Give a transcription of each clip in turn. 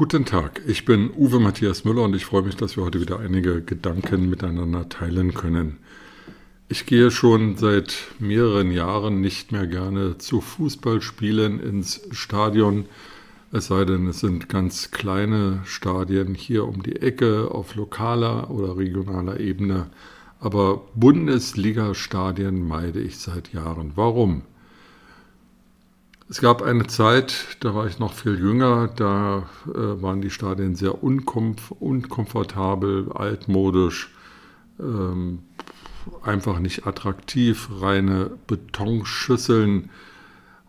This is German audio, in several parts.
Guten Tag, ich bin Uwe Matthias Müller und ich freue mich, dass wir heute wieder einige Gedanken miteinander teilen können. Ich gehe schon seit mehreren Jahren nicht mehr gerne zu Fußballspielen ins Stadion, es sei denn, es sind ganz kleine Stadien hier um die Ecke auf lokaler oder regionaler Ebene, aber Bundesliga-Stadien meide ich seit Jahren. Warum? Es gab eine Zeit, da war ich noch viel jünger, da äh, waren die Stadien sehr unkomf unkomfortabel, altmodisch, ähm, einfach nicht attraktiv, reine Betonschüsseln.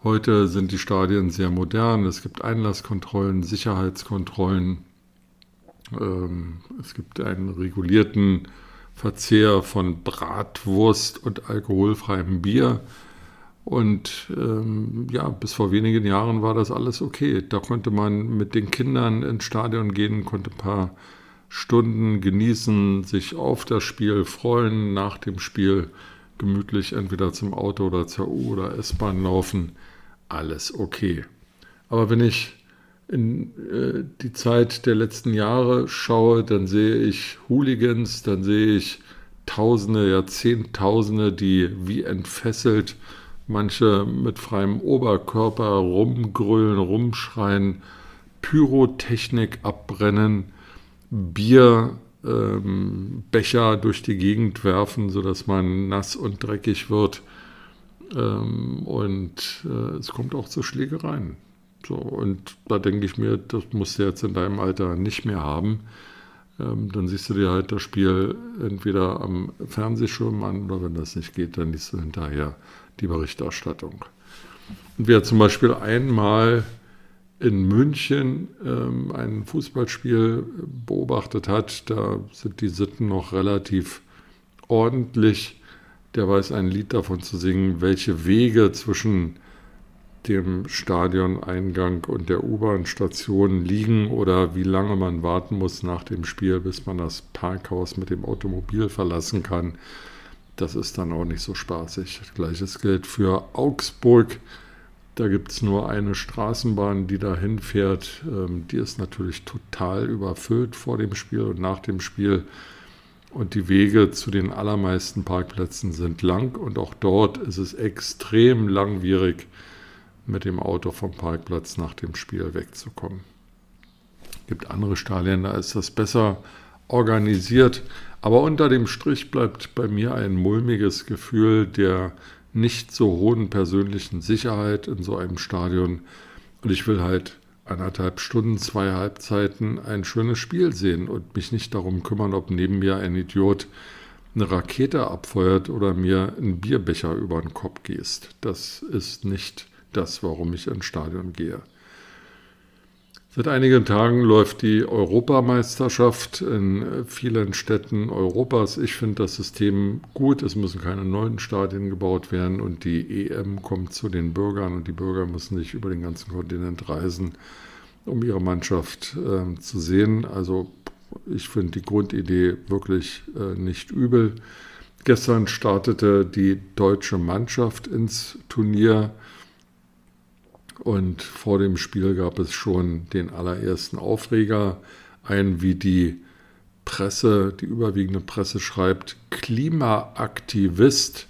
Heute sind die Stadien sehr modern, es gibt Einlasskontrollen, Sicherheitskontrollen, ähm, es gibt einen regulierten Verzehr von Bratwurst und alkoholfreiem Bier. Und ähm, ja, bis vor wenigen Jahren war das alles okay. Da konnte man mit den Kindern ins Stadion gehen, konnte ein paar Stunden genießen, sich auf das Spiel freuen, nach dem Spiel gemütlich entweder zum Auto oder zur U- oder S-Bahn laufen. Alles okay. Aber wenn ich in äh, die Zeit der letzten Jahre schaue, dann sehe ich Hooligans, dann sehe ich Tausende, ja Zehntausende, die wie entfesselt manche mit freiem Oberkörper rumgrölen, rumschreien, Pyrotechnik abbrennen, Bierbecher ähm, durch die Gegend werfen, sodass man nass und dreckig wird. Ähm, und äh, es kommt auch zu Schlägereien. So, und da denke ich mir, das musst du jetzt in deinem Alter nicht mehr haben. Ähm, dann siehst du dir halt das Spiel entweder am Fernsehschirm an oder wenn das nicht geht, dann liest du hinterher die Berichterstattung. Und wer zum Beispiel einmal in München ähm, ein Fußballspiel beobachtet hat, da sind die Sitten noch relativ ordentlich. Der weiß ein Lied davon zu singen, welche Wege zwischen dem Stadioneingang und der U-Bahn-Station liegen oder wie lange man warten muss nach dem Spiel, bis man das Parkhaus mit dem Automobil verlassen kann. Das ist dann auch nicht so spaßig. Gleiches gilt für Augsburg. Da gibt es nur eine Straßenbahn, die dahin fährt. Ähm, die ist natürlich total überfüllt vor dem Spiel und nach dem Spiel. Und die Wege zu den allermeisten Parkplätzen sind lang und auch dort ist es extrem langwierig, mit dem Auto vom Parkplatz nach dem Spiel wegzukommen. Es gibt andere Stadien, da ist das besser organisiert. Aber unter dem Strich bleibt bei mir ein mulmiges Gefühl der nicht so hohen persönlichen Sicherheit in so einem Stadion. Und ich will halt anderthalb Stunden, zwei Halbzeiten ein schönes Spiel sehen und mich nicht darum kümmern, ob neben mir ein Idiot eine Rakete abfeuert oder mir einen Bierbecher über den Kopf gießt. Das ist nicht das, warum ich ins Stadion gehe. Seit einigen Tagen läuft die Europameisterschaft in vielen Städten Europas. Ich finde das System gut. Es müssen keine neuen Stadien gebaut werden und die EM kommt zu den Bürgern und die Bürger müssen nicht über den ganzen Kontinent reisen, um ihre Mannschaft äh, zu sehen. Also ich finde die Grundidee wirklich äh, nicht übel. Gestern startete die deutsche Mannschaft ins Turnier. Und vor dem Spiel gab es schon den allerersten Aufreger, ein, wie die Presse, die überwiegende Presse schreibt, Klimaaktivist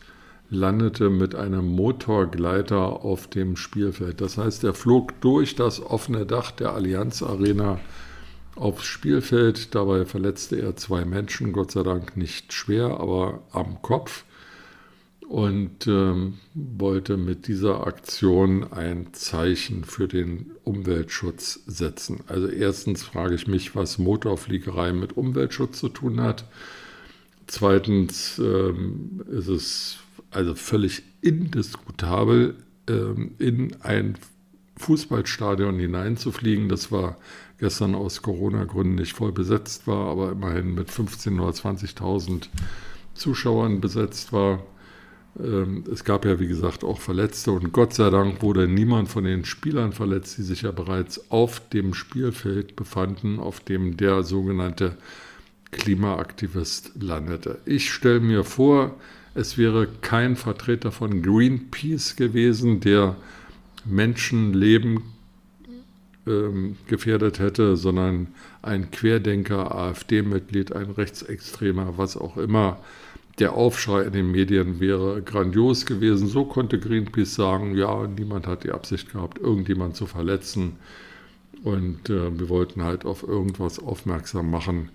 landete mit einem Motorgleiter auf dem Spielfeld. Das heißt, er flog durch das offene Dach der Allianz Arena aufs Spielfeld. Dabei verletzte er zwei Menschen, Gott sei Dank nicht schwer, aber am Kopf und ähm, wollte mit dieser Aktion ein Zeichen für den Umweltschutz setzen. Also erstens frage ich mich, was Motorfliegerei mit Umweltschutz zu tun hat. Zweitens ähm, ist es also völlig indiskutabel, ähm, in ein Fußballstadion hineinzufliegen. Das war gestern aus Corona-Gründen nicht voll besetzt war, aber immerhin mit 15.000 oder 20.000 Zuschauern besetzt war. Ähm, es gab ja, wie gesagt, auch Verletzte und Gott sei Dank wurde niemand von den Spielern verletzt, die sich ja bereits auf dem Spielfeld befanden, auf dem der sogenannte Klimaaktivist landete. Ich stelle mir vor, es wäre kein Vertreter von Greenpeace gewesen, der Menschenleben ähm, gefährdet hätte, sondern ein Querdenker, AfD-Mitglied, ein Rechtsextremer, was auch immer. Der Aufschrei in den Medien wäre grandios gewesen. So konnte Greenpeace sagen, ja, niemand hat die Absicht gehabt, irgendjemand zu verletzen. Und äh, wir wollten halt auf irgendwas aufmerksam machen.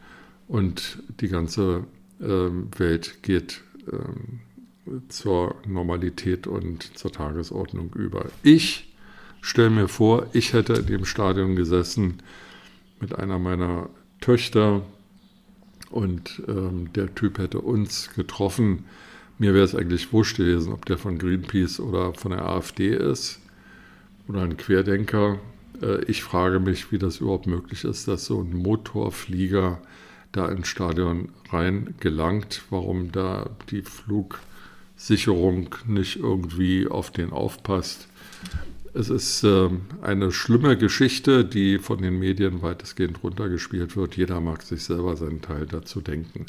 Und die ganze äh, Welt geht äh, zur Normalität und zur Tagesordnung über. Ich stelle mir vor, ich hätte in dem Stadion gesessen mit einer meiner Töchter und ähm, der Typ hätte uns getroffen. Mir wäre es eigentlich wurscht gewesen, ob der von Greenpeace oder von der AfD ist oder ein Querdenker. Äh, ich frage mich, wie das überhaupt möglich ist, dass so ein Motorflieger da ins Stadion rein gelangt, warum da die Flugsicherung nicht irgendwie auf den aufpasst. Es ist äh, eine schlimme Geschichte, die von den Medien weitestgehend runtergespielt wird. Jeder mag sich selber seinen Teil dazu denken.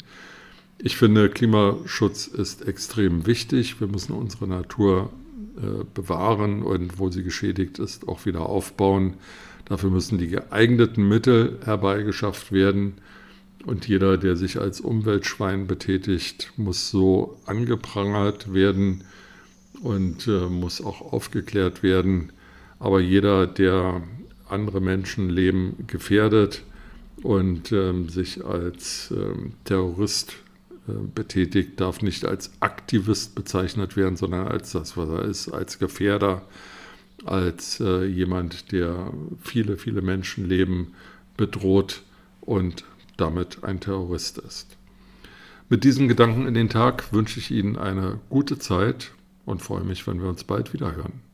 Ich finde, Klimaschutz ist extrem wichtig. Wir müssen unsere Natur äh, bewahren und wo sie geschädigt ist, auch wieder aufbauen. Dafür müssen die geeigneten Mittel herbeigeschafft werden. Und jeder, der sich als Umweltschwein betätigt, muss so angeprangert werden und äh, muss auch aufgeklärt werden aber jeder, der andere Menschenleben gefährdet und ähm, sich als ähm, Terrorist äh, betätigt, darf nicht als Aktivist bezeichnet werden, sondern als das, was er ist, als Gefährder, als äh, jemand, der viele, viele Menschenleben bedroht und damit ein Terrorist ist. Mit diesem Gedanken in den Tag wünsche ich Ihnen eine gute Zeit und freue mich, wenn wir uns bald wieder hören.